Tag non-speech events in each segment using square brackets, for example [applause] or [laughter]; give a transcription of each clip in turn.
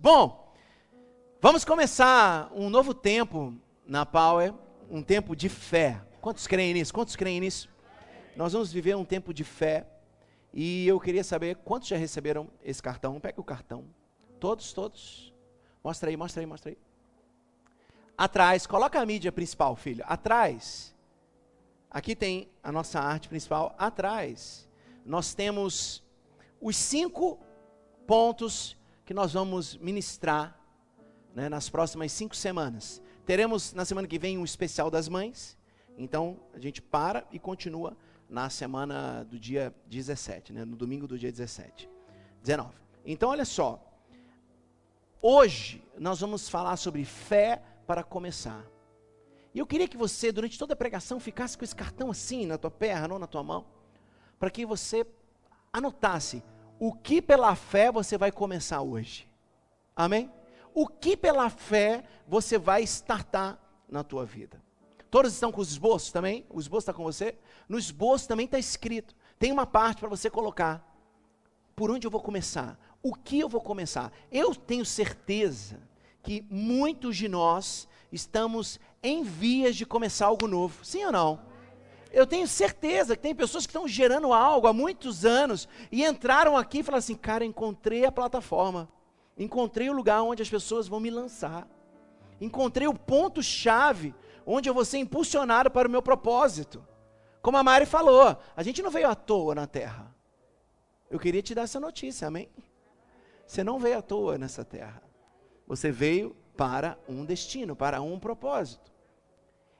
Bom, vamos começar um novo tempo na Power, um tempo de fé. Quantos creem nisso? Quantos creem nisso? Nós vamos viver um tempo de fé. E eu queria saber quantos já receberam esse cartão. Pega o cartão. Todos, todos. Mostra aí, mostra aí, mostra aí. Atrás, coloca a mídia principal, filho. Atrás. Aqui tem a nossa arte principal. Atrás, nós temos os cinco pontos que nós vamos ministrar né, nas próximas cinco semanas. Teremos na semana que vem um especial das mães. Então a gente para e continua na semana do dia 17, né, no domingo do dia 17. 19. Então olha só. Hoje nós vamos falar sobre fé para começar. E eu queria que você, durante toda a pregação, ficasse com esse cartão assim na tua perna ou na tua mão, para que você anotasse o que pela fé você vai começar hoje. Amém? O que pela fé você vai startar na tua vida. Todos estão com os esboços também? O esboço está com você? No esboço também está escrito. Tem uma parte para você colocar. Por onde eu vou começar? O que eu vou começar? Eu tenho certeza que muitos de nós estamos em vias de começar algo novo. Sim ou não? Eu tenho certeza que tem pessoas que estão gerando algo há muitos anos e entraram aqui e falaram assim: cara, encontrei a plataforma, encontrei o lugar onde as pessoas vão me lançar, encontrei o ponto-chave onde eu vou ser impulsionado para o meu propósito. Como a Mari falou, a gente não veio à toa na terra. Eu queria te dar essa notícia, amém? Você não veio à toa nessa terra. Você veio para um destino, para um propósito.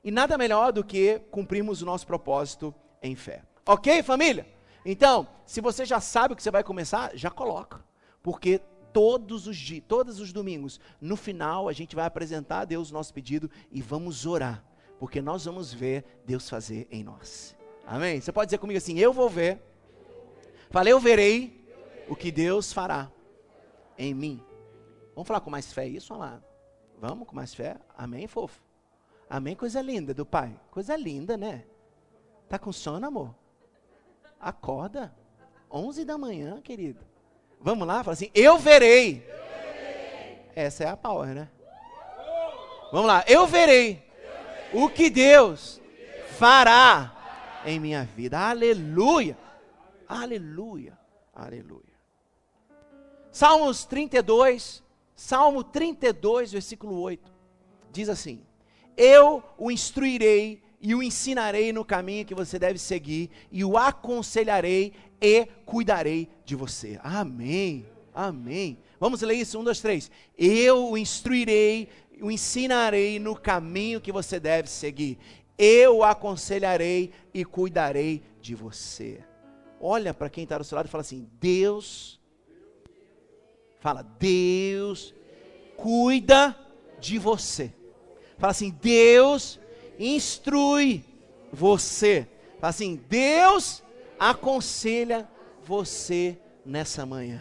E nada melhor do que cumprirmos o nosso propósito em fé. Ok, família? Então, se você já sabe o que você vai começar, já coloca. Porque todos os dias, todos os domingos, no final a gente vai apresentar a Deus o nosso pedido e vamos orar, porque nós vamos ver Deus fazer em nós. Amém? Você pode dizer comigo assim: eu vou ver. Falei, eu verei o que Deus fará em mim. Vamos falar com mais fé isso, amado? Vamos com mais fé? Amém, fofo? Amém, coisa linda do Pai. Coisa linda, né? Tá com sono, amor? Acorda. 11 da manhã, querido. Vamos lá? Fala assim, eu verei. Essa é a power, né? Vamos lá, eu verei, eu verei. o que Deus fará em minha vida. Aleluia. Aleluia. Aleluia. Salmos 32, Salmo 32, versículo 8, diz assim: Eu o instruirei e o ensinarei no caminho que você deve seguir, e o aconselharei e cuidarei de você. Amém. Amém. Vamos ler isso? Um, dois, três. Eu o instruirei, o ensinarei no caminho que você deve seguir. Eu o aconselharei e cuidarei de você. Olha para quem está do seu lado e fala assim: Deus Fala, Deus cuida de você. Fala assim, Deus instrui você. Fala assim, Deus aconselha você nessa manhã.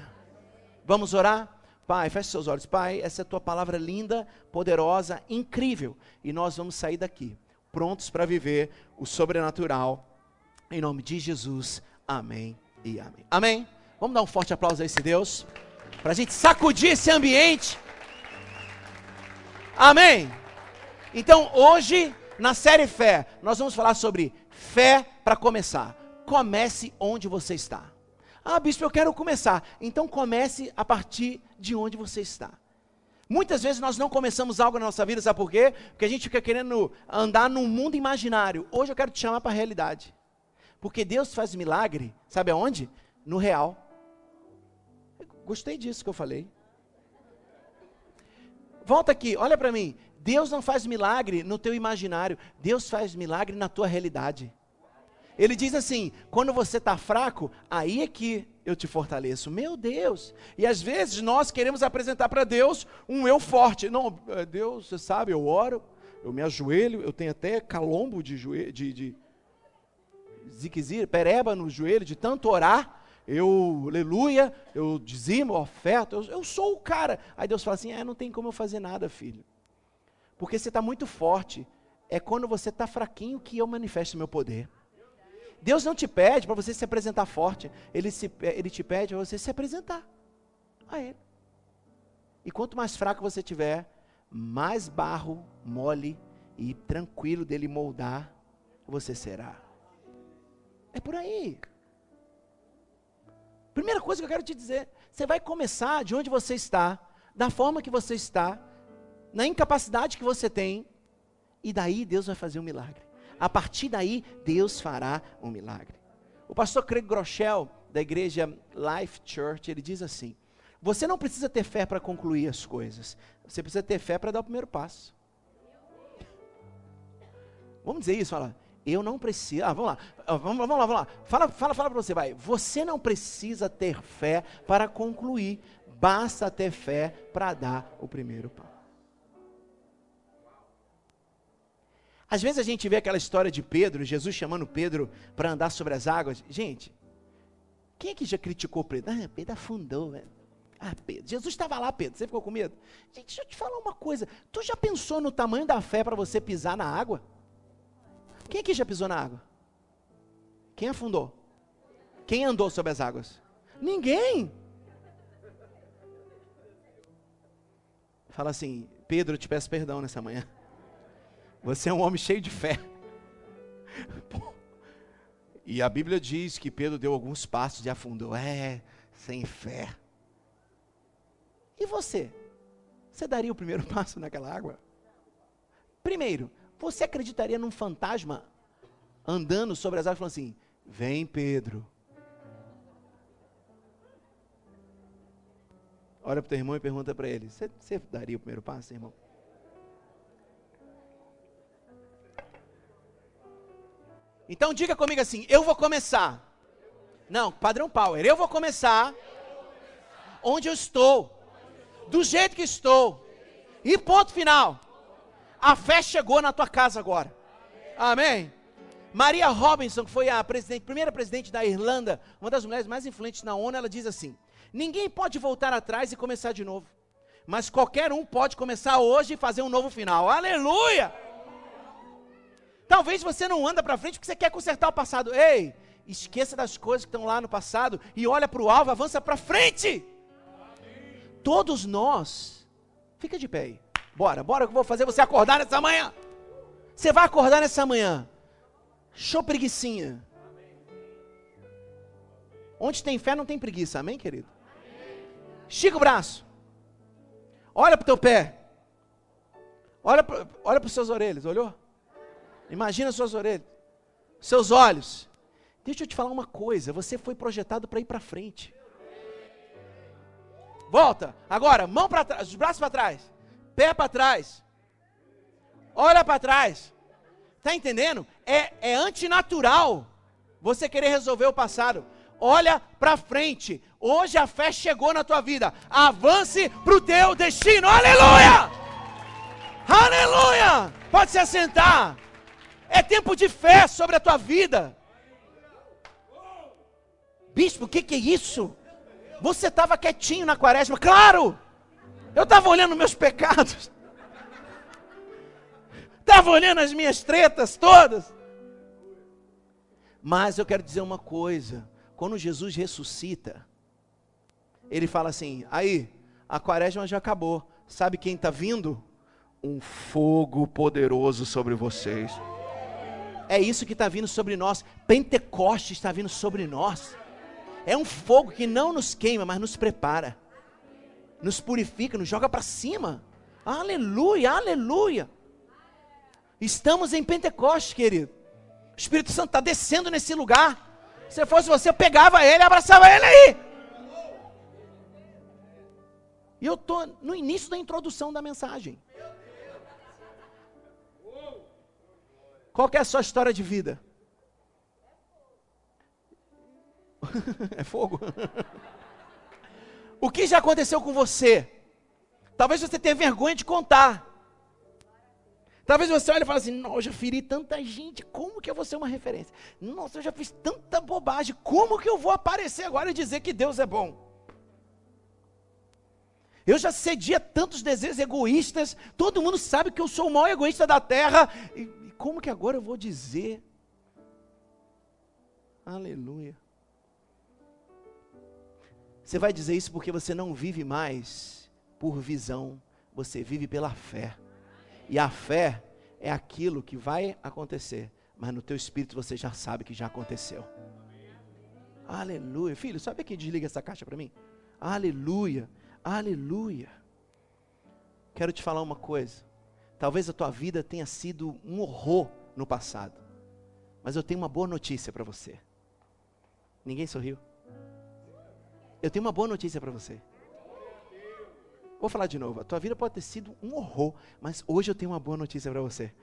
Vamos orar? Pai, feche seus olhos. Pai, essa é a tua palavra linda, poderosa, incrível. E nós vamos sair daqui, prontos para viver o sobrenatural. Em nome de Jesus. Amém e amém. Amém. Vamos dar um forte aplauso a esse Deus para a gente sacudir esse ambiente. Amém? Então, hoje, na série Fé, nós vamos falar sobre fé para começar. Comece onde você está. Ah, bispo, eu quero começar. Então, comece a partir de onde você está. Muitas vezes nós não começamos algo na nossa vida, sabe por quê? Porque a gente fica querendo andar num mundo imaginário. Hoje eu quero te chamar para a realidade. Porque Deus faz milagre, sabe aonde? No real. Gostei disso que eu falei. Volta aqui, olha para mim. Deus não faz milagre no teu imaginário, Deus faz milagre na tua realidade. Ele diz assim: quando você está fraco, aí é que eu te fortaleço. Meu Deus! E às vezes nós queremos apresentar para Deus um eu forte. Não, eh, Deus, você sabe, eu oro, eu me ajoelho, eu tenho até calombo de joelho, de, de pereba no joelho, de tanto orar eu, aleluia, eu dizimo, oferta, eu, eu sou o cara. Aí Deus fala assim: é, não tem como eu fazer nada, filho. Porque você está muito forte. É quando você está fraquinho que eu manifesto meu poder. Deus não te pede para você se apresentar forte. Ele, se, ele te pede para você se apresentar a Ele. E quanto mais fraco você tiver, mais barro mole e tranquilo dele moldar você será. É por aí. Primeira coisa que eu quero te dizer: você vai começar de onde você está, da forma que você está, na incapacidade que você tem, e daí Deus vai fazer um milagre. A partir daí, Deus fará um milagre. O pastor Craig Groeschel, da igreja Life Church, ele diz assim: Você não precisa ter fé para concluir as coisas, você precisa ter fé para dar o primeiro passo. Vamos dizer isso, fala. Eu não preciso. Ah, vamos lá. Ah, vamos, vamos lá, vamos lá. Fala, fala, fala para você, vai. Você não precisa ter fé para concluir. Basta ter fé para dar o primeiro passo. Às vezes a gente vê aquela história de Pedro, Jesus chamando Pedro para andar sobre as águas. Gente, quem é que já criticou Pedro? Ah, Pedro afundou, velho. Ah, Pedro, Jesus estava lá, Pedro, você ficou com medo? Gente, deixa eu te falar uma coisa. Tu já pensou no tamanho da fé para você pisar na água? Quem aqui já pisou na água? Quem afundou? Quem andou sobre as águas? Ninguém. Fala assim, Pedro, eu te peço perdão nessa manhã. Você é um homem cheio de fé. [laughs] E a Bíblia diz que Pedro deu alguns passos e afundou. É, sem fé. E você? Você daria o primeiro [laughs] passo naquela água? Primeiro, você acreditaria num fantasma andando sobre as águas falando assim: Vem Pedro. Olha para o teu irmão e pergunta para ele: Você daria o primeiro passo, irmão? Então diga comigo assim: eu vou começar. Não, padrão Power, eu vou começar onde eu estou, do jeito que estou. E ponto final. A fé chegou na tua casa agora. Amém. Maria Robinson, que foi a presidente, primeira presidente da Irlanda, uma das mulheres mais influentes na ONU, ela diz assim: Ninguém pode voltar atrás e começar de novo. Mas qualquer um pode começar hoje e fazer um novo final. Aleluia! Talvez você não anda para frente porque você quer consertar o passado. Ei, esqueça das coisas que estão lá no passado e olha para o alvo, avança para frente. Todos nós, fica de pé aí. Bora, bora que eu vou fazer você acordar nessa manhã. Você vai acordar nessa manhã. Show preguiçinha. Onde tem fé não tem preguiça, amém, querido? Estica o braço. Olha para o teu pé. Olha para olha os seus orelhas, olhou? Imagina suas orelhas, seus olhos. Deixa eu te falar uma coisa: você foi projetado para ir para frente. Volta, agora, mão para trás, os braços para trás, pé para trás, olha para trás. Está entendendo? É, é antinatural você querer resolver o passado. Olha para frente. Hoje a fé chegou na tua vida. Avance para o teu destino. Aleluia! Aleluia! Pode se assentar. É tempo de fé sobre a tua vida. Bispo, o que, que é isso? Você estava quietinho na quaresma, claro! Eu estava olhando meus pecados, estava olhando as minhas tretas todas. Mas eu quero dizer uma coisa: quando Jesus ressuscita, ele fala assim: aí, a quaresma já acabou, sabe quem está vindo? Um fogo poderoso sobre vocês. É isso que está vindo sobre nós. Pentecoste está vindo sobre nós. É um fogo que não nos queima, mas nos prepara, nos purifica, nos joga para cima. Aleluia, aleluia. Estamos em Pentecoste, querido. O Espírito Santo está descendo nesse lugar. Se fosse você, eu pegava ele, abraçava ele aí. E eu estou no início da introdução da mensagem. Qual é a sua história de vida? [laughs] é fogo. o que já aconteceu com você? Talvez você tenha vergonha de contar. Talvez você olhe e fale assim: Não, eu já feri tanta gente, como que eu vou ser uma referência? Nossa, eu já fiz tanta bobagem, como que eu vou aparecer agora e dizer que Deus é bom? Eu já cedia tantos desejos egoístas, todo mundo sabe que eu sou o maior egoísta da terra, e, como que agora eu vou dizer? Aleluia. Você vai dizer isso porque você não vive mais por visão, você vive pela fé. E a fé é aquilo que vai acontecer, mas no teu espírito você já sabe que já aconteceu. Aleluia. Filho, sabe quem desliga essa caixa para mim? Aleluia. Aleluia. Quero te falar uma coisa. Talvez a tua vida tenha sido um horror no passado. Mas eu tenho uma boa notícia para você. Ninguém sorriu? Eu tenho uma boa notícia para você. Vou falar de novo. A tua vida pode ter sido um horror, mas hoje eu tenho uma boa notícia para você.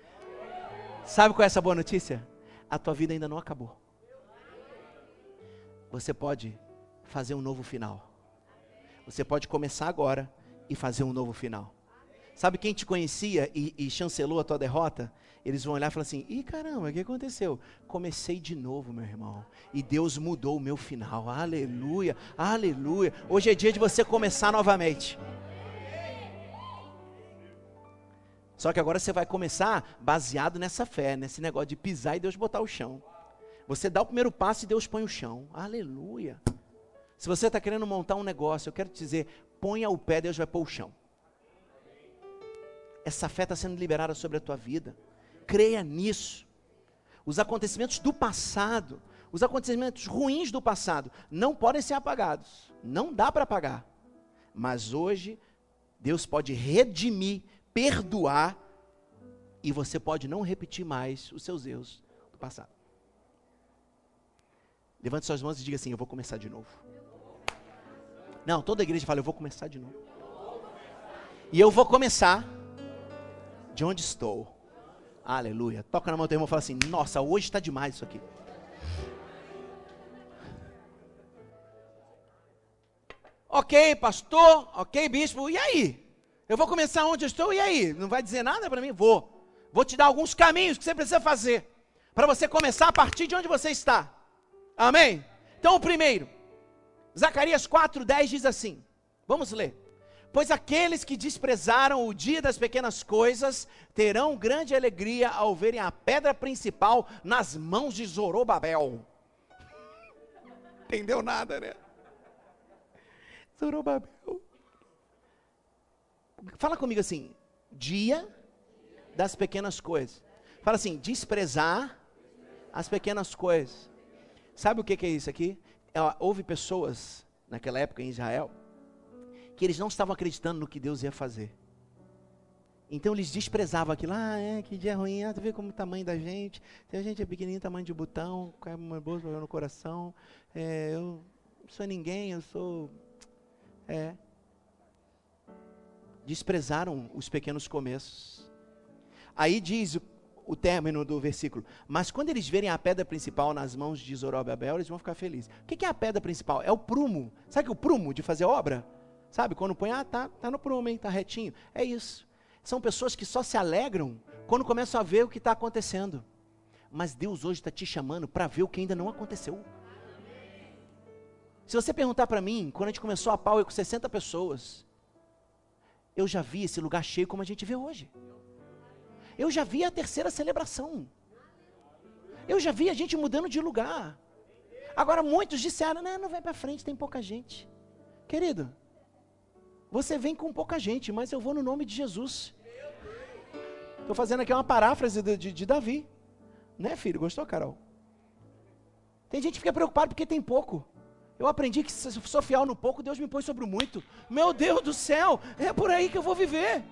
Sabe qual é essa boa notícia? A tua vida ainda não acabou. Você pode fazer um novo final. Você pode começar agora e fazer um novo final. Sabe quem te conhecia e, e chancelou a tua derrota? Eles vão olhar e falar assim: ih, caramba, o que aconteceu? Comecei de novo, meu irmão. E Deus mudou o meu final. Aleluia, aleluia. Hoje é dia de você começar novamente. Só que agora você vai começar baseado nessa fé, nesse negócio de pisar e Deus botar o chão. Você dá o primeiro passo e Deus põe o chão. Aleluia. Se você está querendo montar um negócio, eu quero te dizer: ponha o pé, Deus vai pôr o chão. Essa fé está sendo liberada sobre a tua vida. Creia nisso. Os acontecimentos do passado, os acontecimentos ruins do passado, não podem ser apagados. Não dá para apagar. Mas hoje, Deus pode redimir, perdoar, e você pode não repetir mais os seus erros do passado. Levante suas mãos e diga assim: Eu vou começar de novo. Não, toda igreja fala: Eu vou começar de novo. E eu vou começar de onde estou. Aleluia. Toca na mão do teu irmão e fala assim: Nossa, hoje está demais isso aqui. Ok, pastor, ok, bispo, e aí? Eu vou começar onde eu estou, e aí? Não vai dizer nada para mim? Vou. Vou te dar alguns caminhos que você precisa fazer para você começar a partir de onde você está. Amém? Então, o primeiro, Zacarias 4,10 diz assim: Vamos ler. Pois aqueles que desprezaram o dia das pequenas coisas terão grande alegria ao verem a pedra principal nas mãos de Zorobabel. Entendeu nada, né? Zorobabel. Fala comigo assim: dia das pequenas coisas. Fala assim: desprezar as pequenas coisas. Sabe o que, é isso aqui? Houve pessoas naquela época em Israel que eles não estavam acreditando no que Deus ia fazer. Então eles desprezavam aquilo. Ah, é, que dia ruim. Ah, tu vê como o tamanho da gente. Tem a gente é pequenininho, tamanho de botão, com uma bolsa no coração. É, eu não sou ninguém, eu sou... É. Desprezaram os pequenos começos. Aí diz o, o término do versículo. Mas quando eles verem a pedra principal nas mãos de Zorobabel, eles vão ficar felizes. O que é a pedra principal? É o prumo. Sabe o prumo de fazer obra? Sabe, quando põe, ah, tá, tá no prumo, hein, tá retinho. É isso. São pessoas que só se alegram quando começam a ver o que está acontecendo. Mas Deus hoje está te chamando para ver o que ainda não aconteceu. Se você perguntar para mim, quando a gente começou a Power com 60 pessoas, eu já vi esse lugar cheio como a gente vê hoje. Eu já vi a terceira celebração. Eu já vi a gente mudando de lugar. Agora muitos disseram, não, não vai para frente, tem pouca gente. Querido, você vem com pouca gente, mas eu vou no nome de Jesus. Estou fazendo aqui uma paráfrase de, de, de Davi. Né, filho? Gostou, Carol? Tem gente que fica preocupado porque tem pouco. Eu aprendi que se sou fiel no pouco, Deus me põe sobre o muito. Meu Deus do céu, é por aí que eu vou viver.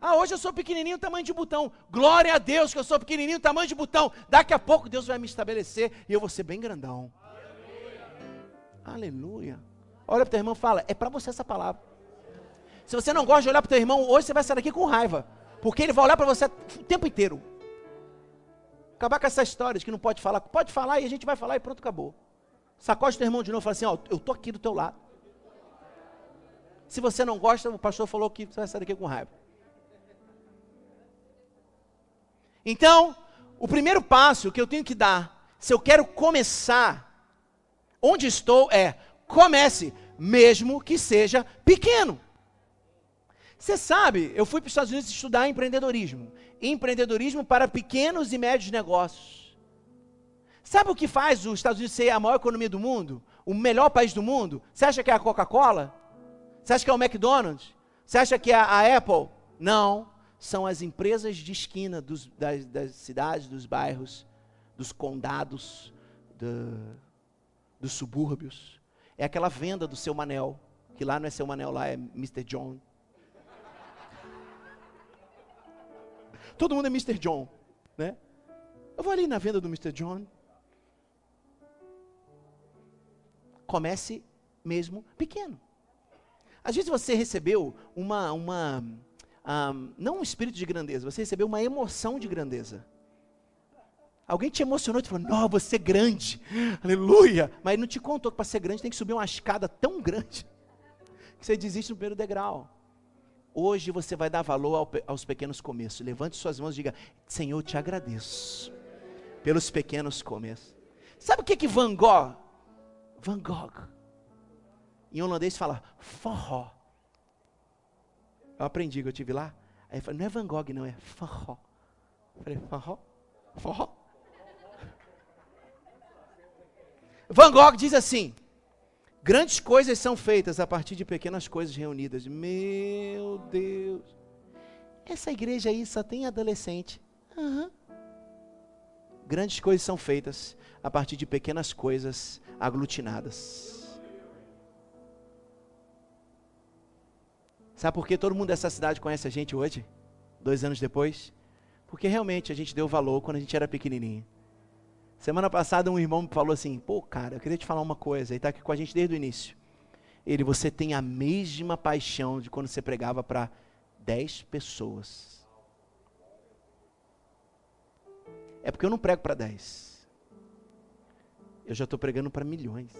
Ah, hoje eu sou pequenininho, tamanho de botão. Glória a Deus que eu sou pequenininho, tamanho de botão. Daqui a pouco Deus vai me estabelecer e eu vou ser bem grandão. Aleluia. Aleluia. Olha para o teu irmão e fala: é para você essa palavra. Se você não gosta de olhar para o teu irmão, hoje você vai sair daqui com raiva. Porque ele vai olhar para você o tempo inteiro. Acabar com essa história de que não pode falar. Pode falar e a gente vai falar e pronto, acabou. Sacode teu irmão de novo e fala assim, ó, eu tô aqui do teu lado. Se você não gosta, o pastor falou que você vai sair daqui com raiva. Então, o primeiro passo que eu tenho que dar, se eu quero começar onde estou, é comece, mesmo que seja pequeno. Você sabe, eu fui para os Estados Unidos estudar empreendedorismo. Empreendedorismo para pequenos e médios negócios. Sabe o que faz os Estados Unidos ser a maior economia do mundo? O melhor país do mundo? Você acha que é a Coca-Cola? Você acha que é o McDonald's? Você acha que é a Apple? Não. São as empresas de esquina dos, das, das, cidades, dos bairros, dos condados, do, dos subúrbios. É aquela venda do seu Manel, que lá não é seu Manel, lá é Mr. John. Todo mundo é Mr. John, né? Eu vou ali na venda do Mr. John. Comece mesmo pequeno. Às vezes você recebeu uma, uma um, não um espírito de grandeza, você recebeu uma emoção de grandeza. Alguém te emocionou e falou, não, você é grande, aleluia. Mas não te contou que para ser grande tem que subir uma escada tão grande [laughs] que você desiste no primeiro degrau. Hoje você vai dar valor ao, aos pequenos começos. Levante suas mãos e diga: Senhor, te agradeço pelos pequenos começos. Sabe o que que Van Gogh? Van Gogh. Em holandês fala forró. Eu aprendi que eu tive lá. Aí eu falei, não é Van Gogh, não, é forró. Eu falei, forró? Forró? Van Gogh diz assim: Grandes coisas são feitas a partir de pequenas coisas reunidas. Meu Deus. Essa igreja aí só tem adolescente. Uhum. Grandes coisas são feitas a partir de pequenas coisas aglutinadas. Sabe por que todo mundo dessa cidade conhece a gente hoje? Dois anos depois? Porque realmente a gente deu valor quando a gente era pequenininho. Semana passada um irmão me falou assim: pô, cara, eu queria te falar uma coisa. Ele está aqui com a gente desde o início. Ele, você tem a mesma paixão de quando você pregava para 10 pessoas. É porque eu não prego para 10. Eu já estou pregando para milhões.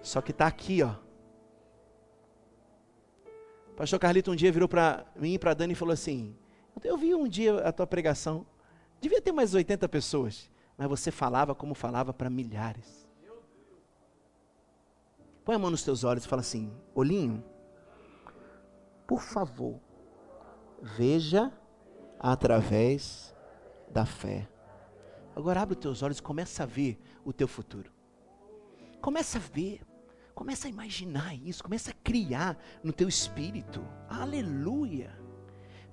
Só que está aqui, ó. Pastor Carlito um dia virou para mim e para Dani e falou assim: Eu vi um dia a tua pregação. Devia ter mais 80 pessoas mas você falava como falava para milhares. Põe a mão nos teus olhos e fala assim: Olhinho, por favor, veja através da fé. Agora abre os teus olhos e começa a ver o teu futuro. Começa a ver, começa a imaginar isso, começa a criar no teu espírito. Aleluia!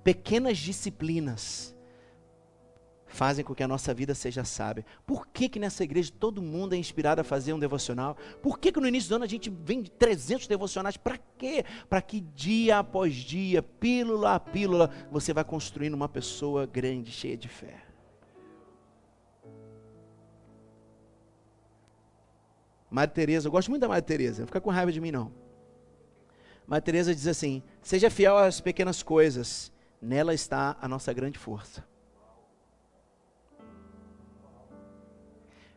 Pequenas disciplinas fazem com que a nossa vida seja sábia. Por que, que nessa igreja todo mundo é inspirado a fazer um devocional? Por que, que no início do ano a gente vem de 300 devocionais? Para quê? Para que dia após dia, pílula a pílula, você vai construindo uma pessoa grande, cheia de fé. Madre Teresa, eu gosto muito da Madre Teresa, não fica com raiva de mim não. Madre Teresa diz assim: "Seja fiel às pequenas coisas, nela está a nossa grande força."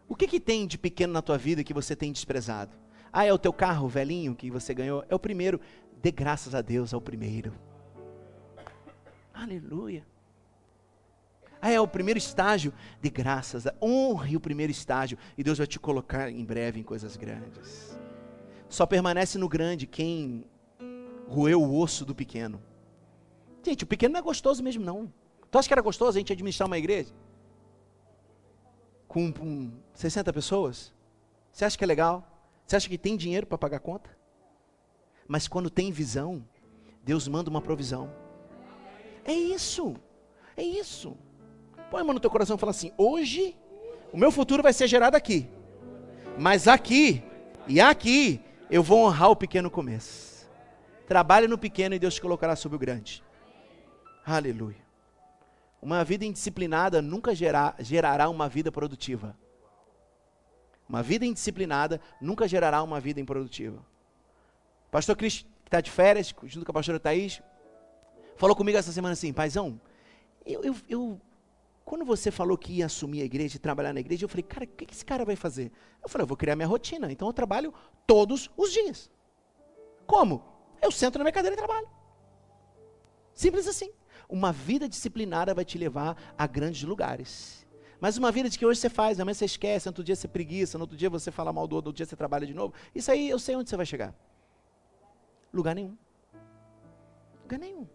O que, que tem de pequeno na tua vida que você tem desprezado? Ah, é o teu carro velhinho que você ganhou? É o primeiro. Dê graças a Deus ao primeiro. Aleluia. Ah, é o primeiro estágio? De graças. Honre o primeiro estágio. E Deus vai te colocar em breve em coisas grandes. Só permanece no grande quem roeu o osso do pequeno. Gente, o pequeno não é gostoso mesmo, não. Tu acha que era gostoso a gente administrar uma igreja? Com, com 60 pessoas? Você acha que é legal? Você acha que tem dinheiro para pagar a conta? Mas quando tem visão, Deus manda uma provisão. É isso. É isso. Põe a mão no teu coração e fala assim: hoje o meu futuro vai ser gerado aqui. Mas aqui e aqui eu vou honrar o pequeno começo. Trabalhe no pequeno e Deus te colocará sobre o grande. Aleluia. Uma vida indisciplinada nunca gerar, gerará uma vida produtiva. Uma vida indisciplinada nunca gerará uma vida improdutiva. Pastor Cris, que está de férias, junto com a pastora Thaís, falou comigo essa semana assim, paizão, eu, eu, eu, quando você falou que ia assumir a igreja e trabalhar na igreja, eu falei, cara, o que esse cara vai fazer? Eu falei, eu vou criar minha rotina, então eu trabalho todos os dias. Como? Eu sento na minha cadeira e trabalho. Simples assim. Uma vida disciplinada vai te levar a grandes lugares. Mas uma vida de que hoje você faz, amanhã você esquece, outro dia você preguiça, no outro dia você fala mal do outro, outro dia você trabalha de novo. Isso aí eu sei onde você vai chegar. Lugar nenhum. Lugar nenhum.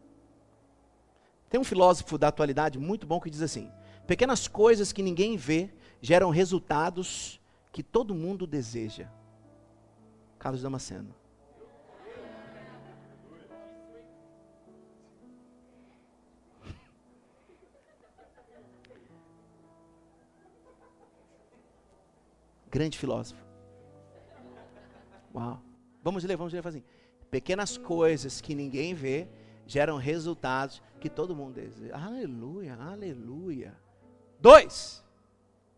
Tem um filósofo da atualidade muito bom que diz assim: pequenas coisas que ninguém vê geram resultados que todo mundo deseja. Carlos Damasceno. Grande filósofo. Uau. Vamos ler, vamos ler, assim. Pequenas coisas que ninguém vê geram resultados que todo mundo deseja. Aleluia, aleluia. Dois.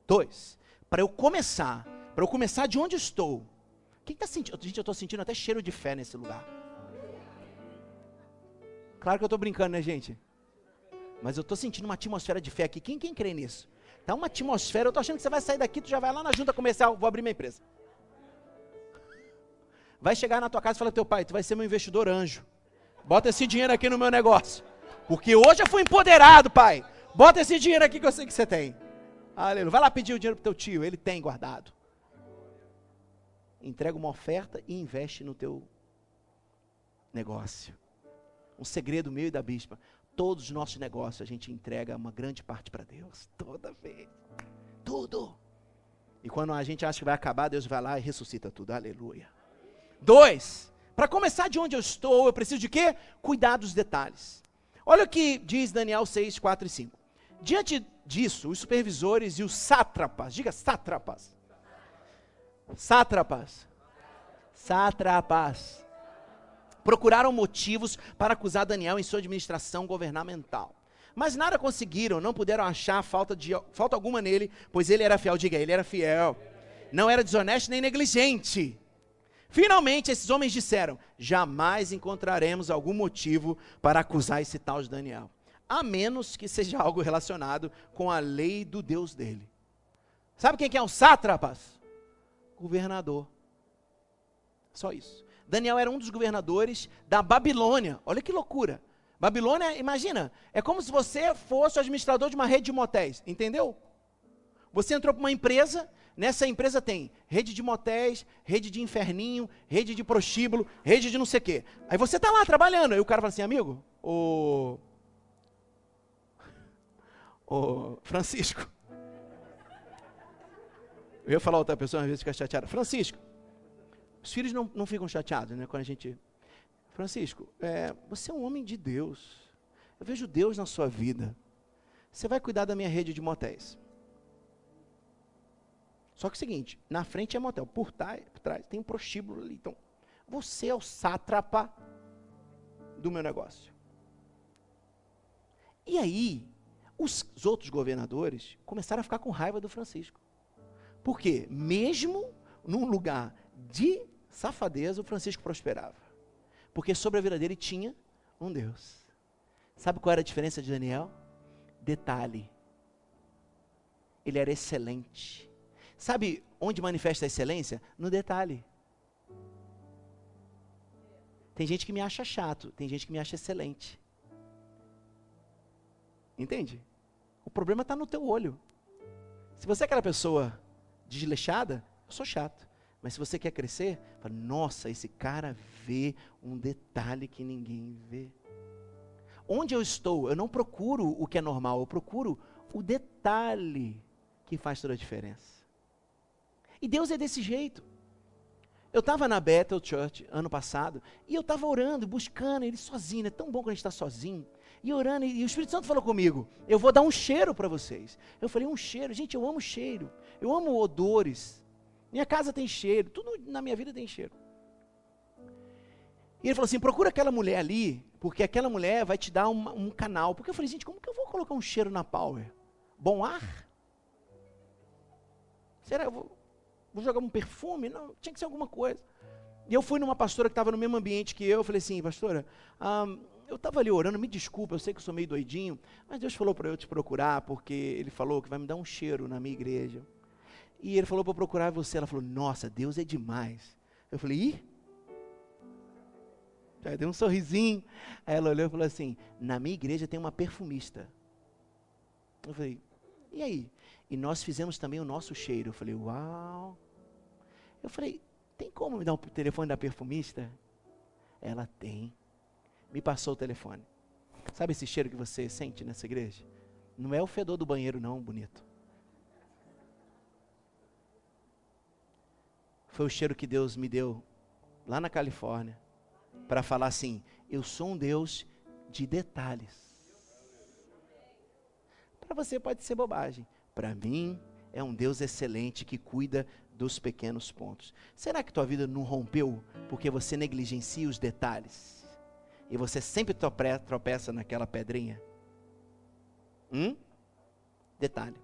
Dois. Para eu começar, para eu começar de onde estou. Quem está sentindo? Gente, eu estou sentindo até cheiro de fé nesse lugar. Claro que eu estou brincando, né, gente? Mas eu estou sentindo uma atmosfera de fé aqui. Quem, quem crê nisso? Tá uma atmosfera. Eu estou achando que você vai sair daqui, tu já vai lá na junta comercial, vou abrir minha empresa. Vai chegar na tua casa e falar teu pai, tu vai ser meu investidor anjo. Bota esse dinheiro aqui no meu negócio. Porque hoje eu fui empoderado, pai. Bota esse dinheiro aqui que eu sei que você tem. Aleluia. Vai lá pedir o dinheiro pro teu tio, ele tem guardado. Entrega uma oferta e investe no teu negócio. Um segredo meu e da bispa. Todos os nossos negócios a gente entrega uma grande parte para Deus. Toda vez. Tudo. E quando a gente acha que vai acabar, Deus vai lá e ressuscita tudo. Aleluia. Dois. Para começar de onde eu estou, eu preciso de quê? Cuidar dos detalhes. Olha o que diz Daniel 6, 4 e 5. Diante disso, os supervisores e os sátrapas, diga sátrapas. Sátrapas. Sátrapas. Procuraram motivos para acusar Daniel em sua administração governamental. Mas nada conseguiram, não puderam achar falta, de, falta alguma nele, pois ele era fiel. Diga, ele era fiel. Não era desonesto nem negligente. Finalmente, esses homens disseram: jamais encontraremos algum motivo para acusar esse tal de Daniel, a menos que seja algo relacionado com a lei do Deus dele. Sabe quem que é o sátrapas? Governador. Só isso. Daniel era um dos governadores da Babilônia. Olha que loucura. Babilônia, imagina, é como se você fosse o administrador de uma rede de motéis, entendeu? Você entrou para uma empresa Nessa empresa tem rede de motéis, rede de inferninho, rede de prostíbulo, rede de não sei o quê. Aí você está lá trabalhando, aí o cara fala assim, amigo, o... o Francisco. Eu ia falar outra pessoa, às vezes fica chateada. Francisco, os filhos não, não ficam chateados, né, quando a gente... Francisco, é, você é um homem de Deus. Eu vejo Deus na sua vida. Você vai cuidar da minha rede de motéis. Só que é o seguinte, na frente é motel, por trás, por trás tem um prostíbulo ali. Então, você é o sátrapa do meu negócio. E aí, os, os outros governadores começaram a ficar com raiva do Francisco. Por quê? Mesmo num lugar de safadeza, o Francisco prosperava. Porque sobre a vida dele tinha um Deus. Sabe qual era a diferença de Daniel? Detalhe. Ele era excelente Sabe onde manifesta a excelência? No detalhe. Tem gente que me acha chato, tem gente que me acha excelente. Entende? O problema está no teu olho. Se você é aquela pessoa desleixada, eu sou chato. Mas se você quer crescer, fala, nossa, esse cara vê um detalhe que ninguém vê. Onde eu estou, eu não procuro o que é normal, eu procuro o detalhe que faz toda a diferença. E Deus é desse jeito. Eu estava na Bethel Church ano passado e eu estava orando, buscando Ele sozinho. É tão bom quando a gente está sozinho. E orando, e o Espírito Santo falou comigo: Eu vou dar um cheiro para vocês. Eu falei: Um cheiro? Gente, eu amo cheiro. Eu amo odores. Minha casa tem cheiro. Tudo na minha vida tem cheiro. E ele falou assim: Procura aquela mulher ali, porque aquela mulher vai te dar um, um canal. Porque eu falei: Gente, como que eu vou colocar um cheiro na Power? Bom ar? Será que eu vou vou jogar um perfume? Não, tinha que ser alguma coisa. E eu fui numa pastora que estava no mesmo ambiente que eu, eu falei assim, pastora, eu estava ali orando, me desculpa, eu sei que eu sou meio doidinho, mas Deus falou para eu te procurar, porque Ele falou que vai me dar um cheiro na minha igreja. E Ele falou para procurar você, ela falou, nossa, Deus é demais. Eu falei, ih? Já deu um sorrisinho. Aí ela olhou e falou assim, na minha igreja tem uma perfumista. Eu falei, e aí? E nós fizemos também o nosso cheiro. Eu falei, uau. Eu falei, tem como me dar o telefone da perfumista? Ela tem. Me passou o telefone. Sabe esse cheiro que você sente nessa igreja? Não é o fedor do banheiro, não, bonito. Foi o cheiro que Deus me deu lá na Califórnia para falar assim: eu sou um Deus de detalhes. Para você pode ser bobagem, para mim é um Deus excelente que cuida dos pequenos pontos. Será que tua vida não rompeu porque você negligencia os detalhes? E você sempre tropeça naquela pedrinha? Hum? Detalhe.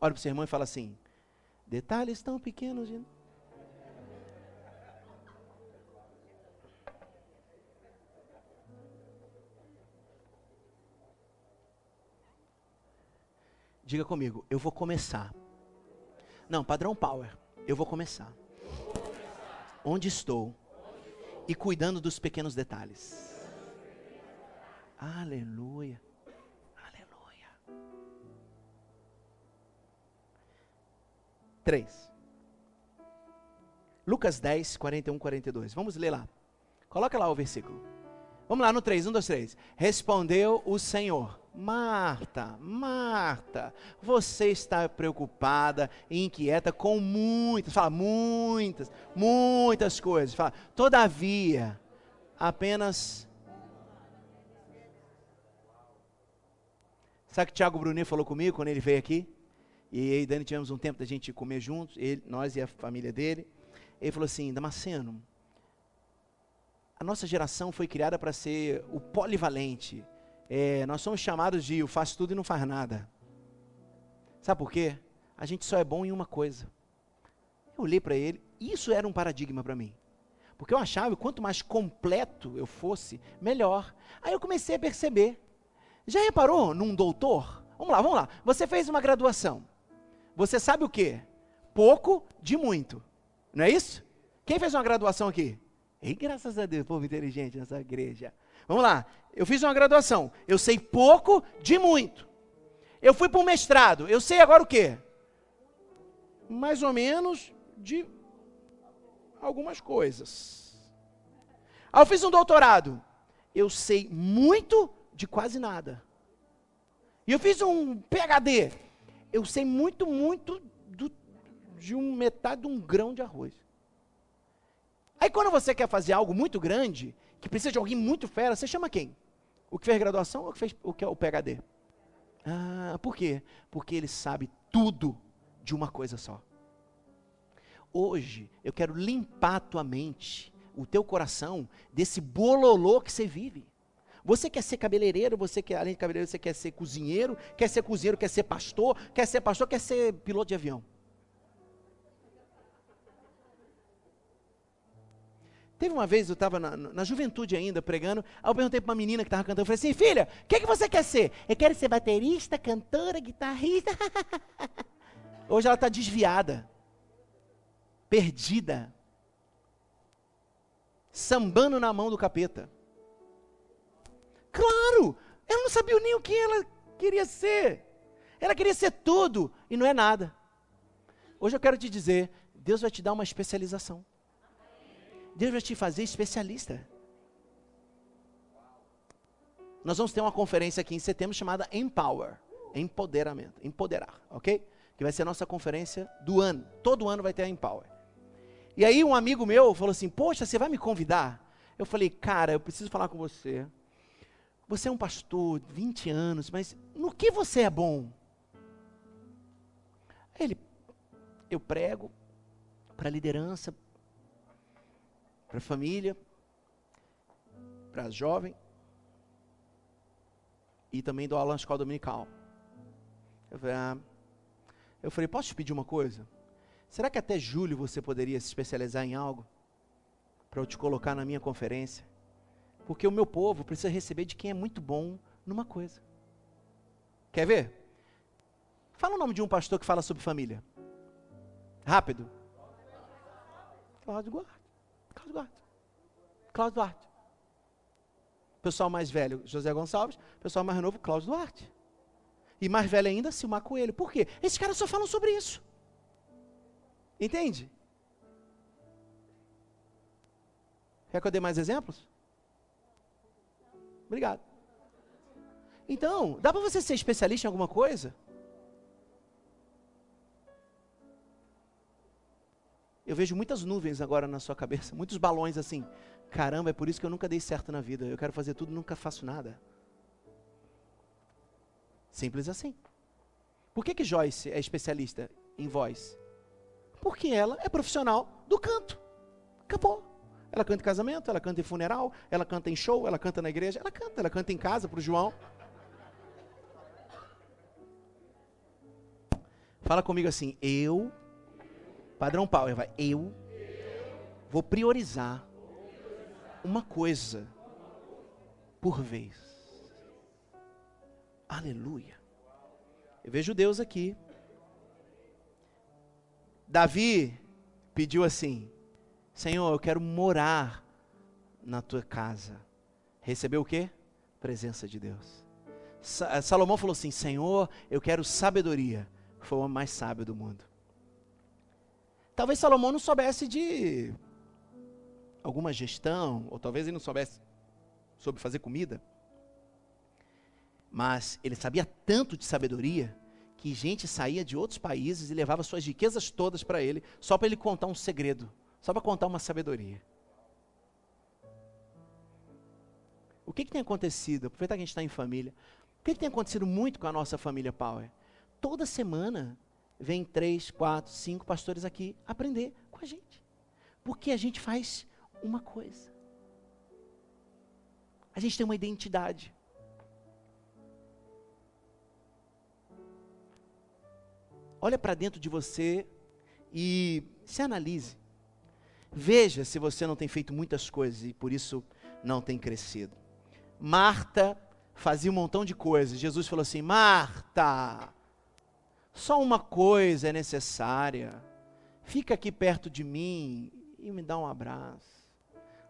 Olha para o seu irmão e fala assim: detalhes tão pequenos. De... Diga comigo, eu vou começar. Não, padrão Power, eu vou começar. Onde estou e cuidando dos pequenos detalhes. Aleluia. Aleluia. 3. Lucas 10, 41, 42. Vamos ler lá. Coloca lá o versículo. Vamos lá no 3, 1, 2, 3. Respondeu o Senhor: Marta, Marta, você está preocupada e inquieta com muitas, fala muitas, muitas coisas. Fala, todavia, apenas. Sabe que Tiago Brunet falou comigo quando ele veio aqui? E e Dani tivemos um tempo da gente comer juntos, ele, nós e a família dele. Ele falou assim: Damasceno, a nossa geração foi criada para ser o polivalente. É, nós somos chamados de o faz tudo e não faz nada. Sabe por quê? A gente só é bom em uma coisa. Eu olhei para ele, isso era um paradigma para mim. Porque eu achava que quanto mais completo eu fosse, melhor. Aí eu comecei a perceber. Já reparou num doutor? Vamos lá, vamos lá. Você fez uma graduação. Você sabe o quê? Pouco de muito. Não é isso? Quem fez uma graduação aqui? E graças a Deus, povo inteligente nessa igreja. Vamos lá, eu fiz uma graduação, eu sei pouco de muito. Eu fui para um mestrado, eu sei agora o quê? Mais ou menos de algumas coisas. Aí eu fiz um doutorado, eu sei muito de quase nada. E eu fiz um PhD, eu sei muito, muito do, de um metade de um grão de arroz. Aí quando você quer fazer algo muito grande, que precisa de alguém muito fera, você chama quem? O que fez graduação ou o que fez o, que é o PhD? Ah, por quê? Porque ele sabe tudo de uma coisa só. Hoje eu quero limpar a tua mente, o teu coração desse bololô que você vive. Você quer ser cabeleireiro, você quer, além de cabeleireiro, você quer ser cozinheiro, quer ser cozinheiro, quer ser pastor, quer ser pastor, quer ser piloto de avião. Teve uma vez, eu estava na, na, juventude ainda, pregando, aí eu perguntei para uma menina que estava cantando, eu falei assim, filha, o que, que você quer ser? Eu quero ser baterista, cantora, guitarrista. [laughs] Hoje ela está desviada, perdida, sambando na mão do capeta. Claro, ela não sabia nem o que ela queria ser. Ela queria ser tudo e não é nada. Hoje eu quero te dizer, Deus vai te dar uma especialização. Deus vai te fazer especialista. Nós vamos ter uma conferência aqui em setembro chamada Empower, empoderamento, empoderar, ok? Que vai ser a nossa conferência do ano. Todo ano vai ter a Empower. E aí um amigo meu falou assim: "Poxa, você vai me convidar?" Eu falei: "Cara, eu preciso falar com você. Você é um pastor, 20 anos, mas no que você é bom?" Ele eu prego para liderança, para a família, para a jovem, e também dou aula na escola dominical. Eu falei, ah, eu falei, posso te pedir uma coisa? Será que até julho você poderia se especializar em algo? Para eu te colocar na minha conferência? Porque o meu povo precisa receber de quem é muito bom numa coisa. Quer ver? Fala o nome de um pastor que fala sobre família. Rápido. Cláudio Guarda. Cláudio Duarte. Cláudio Duarte. Pessoal mais velho, José Gonçalves. Pessoal mais novo, Cláudio Duarte. E mais velho ainda, Silmar Coelho. Por quê? Esses caras só falam sobre isso. Entende? Quer que eu dê mais exemplos? Obrigado. Então, dá para você ser especialista em alguma coisa? Eu vejo muitas nuvens agora na sua cabeça, [laughs] muitos balões assim. Caramba, é por isso que eu nunca dei certo na vida. Eu quero fazer tudo, nunca faço nada. Simples assim. Por que que Joyce é especialista em voz? Porque ela é profissional do canto. Acabou. Ela canta em casamento, ela canta em funeral, ela canta em show, ela canta na igreja, ela canta, ela canta em casa para o João. Fala comigo assim, eu, padrão Power, vai, eu vou priorizar uma coisa por vez. Aleluia. Eu vejo Deus aqui. Davi pediu assim: Senhor, eu quero morar na tua casa. Recebeu o quê? Presença de Deus. Salomão falou assim: Senhor, eu quero sabedoria. Foi o homem mais sábio do mundo. Talvez Salomão não soubesse de alguma gestão, ou talvez ele não soubesse sobre fazer comida. Mas ele sabia tanto de sabedoria que gente saía de outros países e levava suas riquezas todas para ele, só para ele contar um segredo, só para contar uma sabedoria. O que, que tem acontecido? Aproveitar que a gente está em família. O que, que tem acontecido muito com a nossa família Power? Toda semana vem três, quatro, cinco pastores aqui aprender com a gente. Porque a gente faz uma coisa. A gente tem uma identidade. Olha para dentro de você e se analise. Veja se você não tem feito muitas coisas e por isso não tem crescido. Marta fazia um montão de coisas. Jesus falou assim: Marta, só uma coisa é necessária. Fica aqui perto de mim e me dá um abraço.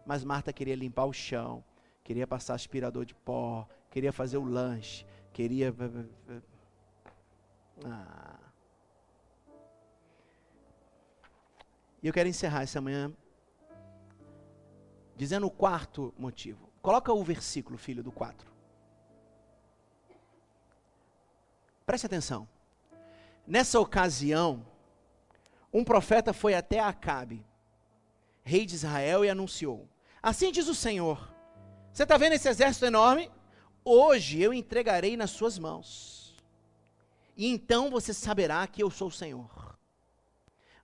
Mas Marta queria limpar o chão, queria passar aspirador de pó, queria fazer o lanche, queria. Ah. E eu quero encerrar essa manhã dizendo o quarto motivo. Coloca o versículo, filho, do 4. Preste atenção. Nessa ocasião, um profeta foi até Acabe, rei de Israel, e anunciou: Assim diz o Senhor: Você está vendo esse exército enorme? Hoje eu entregarei nas suas mãos, e então você saberá que eu sou o Senhor.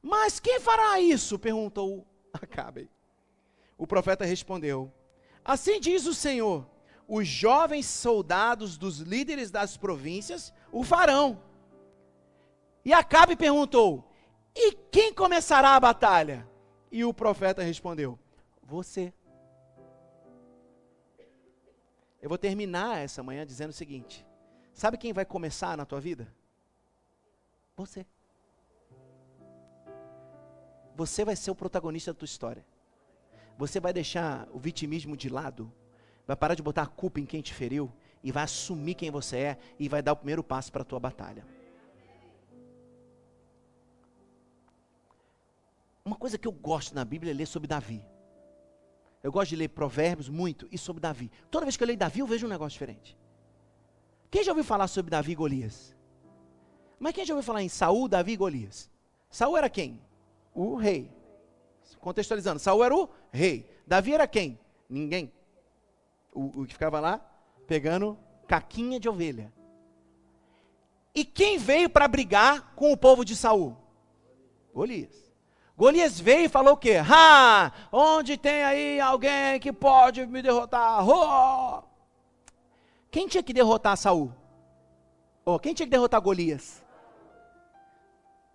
Mas quem fará isso? perguntou Acabe. O profeta respondeu: Assim diz o Senhor: os jovens soldados dos líderes das províncias o farão. E Acabe perguntou: E quem começará a batalha? E o profeta respondeu: Você. Eu vou terminar essa manhã dizendo o seguinte: Sabe quem vai começar na tua vida? Você. Você vai ser o protagonista da tua história. Você vai deixar o vitimismo de lado, vai parar de botar a culpa em quem te feriu e vai assumir quem você é e vai dar o primeiro passo para a tua batalha. Uma coisa que eu gosto na Bíblia é ler sobre Davi. Eu gosto de ler Provérbios muito e sobre Davi. Toda vez que eu leio Davi, eu vejo um negócio diferente. Quem já ouviu falar sobre Davi e Golias? Mas quem já ouviu falar em Saul, Davi e Golias? Saul era quem? o rei. Contextualizando, Saul era o rei. Davi era quem? Ninguém. O, o que ficava lá pegando caquinha de ovelha. E quem veio para brigar com o povo de Saul? Golias. Golias veio e falou o quê? Ah, onde tem aí alguém que pode me derrotar? Oh! Quem tinha que derrotar Saul? Oh, quem tinha que derrotar Golias?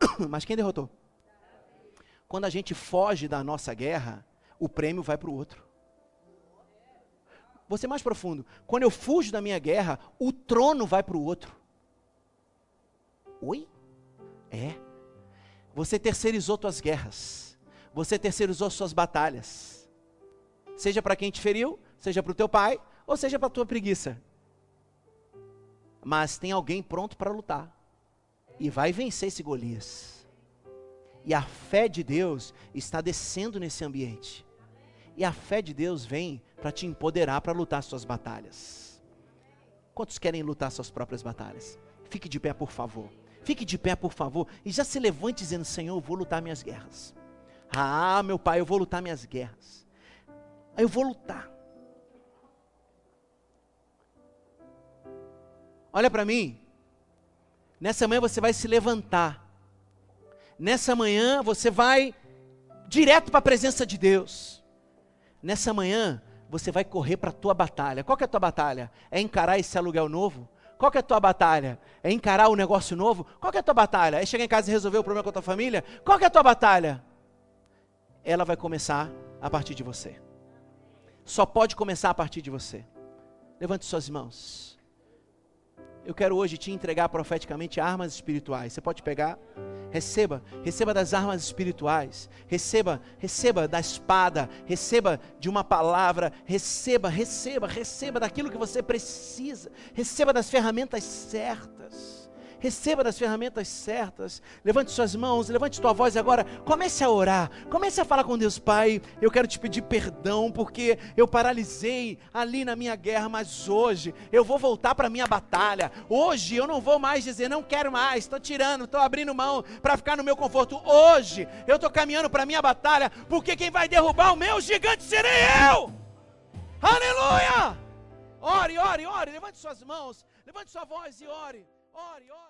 [coughs] Mas quem derrotou? Quando a gente foge da nossa guerra, o prêmio vai para o outro. Vou ser mais profundo. Quando eu fujo da minha guerra, o trono vai para o outro. Oi? É. Você terceirizou suas guerras. Você terceirizou suas batalhas. Seja para quem te feriu, seja para o teu pai, ou seja para a tua preguiça. Mas tem alguém pronto para lutar. E vai vencer esse Golias. E a fé de Deus está descendo nesse ambiente. E a fé de Deus vem para te empoderar para lutar suas batalhas. Quantos querem lutar suas próprias batalhas? Fique de pé, por favor. Fique de pé, por favor. E já se levante dizendo: Senhor, eu vou lutar minhas guerras. Ah, meu pai, eu vou lutar minhas guerras. Eu vou lutar. Olha para mim. Nessa manhã você vai se levantar Nessa manhã você vai direto para a presença de Deus. Nessa manhã você vai correr para a tua batalha. Qual é a tua batalha? É encarar esse aluguel novo? Qual que é a tua batalha? É encarar o negócio novo? Qual que é a tua batalha? É chegar em casa e resolver o problema com a tua família? Qual que é a tua batalha? Ela vai começar a partir de você. Só pode começar a partir de você. Levante suas mãos. Eu quero hoje te entregar profeticamente armas espirituais. Você pode pegar? Receba, receba das armas espirituais. Receba, receba da espada, receba de uma palavra, receba, receba, receba daquilo que você precisa. Receba das ferramentas certas receba das ferramentas certas, levante suas mãos, levante tua voz agora, comece a orar, comece a falar com Deus, Pai, eu quero te pedir perdão porque eu paralisei ali na minha guerra, mas hoje eu vou voltar para a minha batalha, hoje eu não vou mais dizer, não quero mais, estou tirando, estou abrindo mão para ficar no meu conforto, hoje eu estou caminhando para a minha batalha, porque quem vai derrubar o meu gigante serei eu, aleluia, ore, ore, ore, levante suas mãos, levante sua voz e ore, ore, ore.